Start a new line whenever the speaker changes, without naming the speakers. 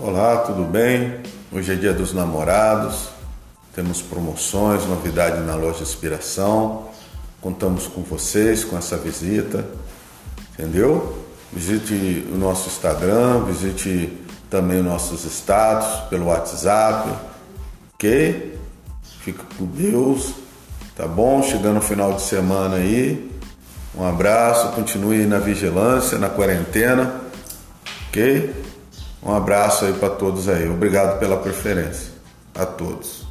Olá, tudo bem? Hoje é dia dos namorados, temos promoções, novidade na loja Inspiração. Contamos com vocês, com essa visita, entendeu? Visite o nosso Instagram, visite também nossos status pelo WhatsApp, ok? Fica com Deus, tá bom? Chegando no final de semana aí, um abraço, continue na vigilância, na quarentena, ok? Um abraço aí para todos aí. Obrigado pela preferência. A todos.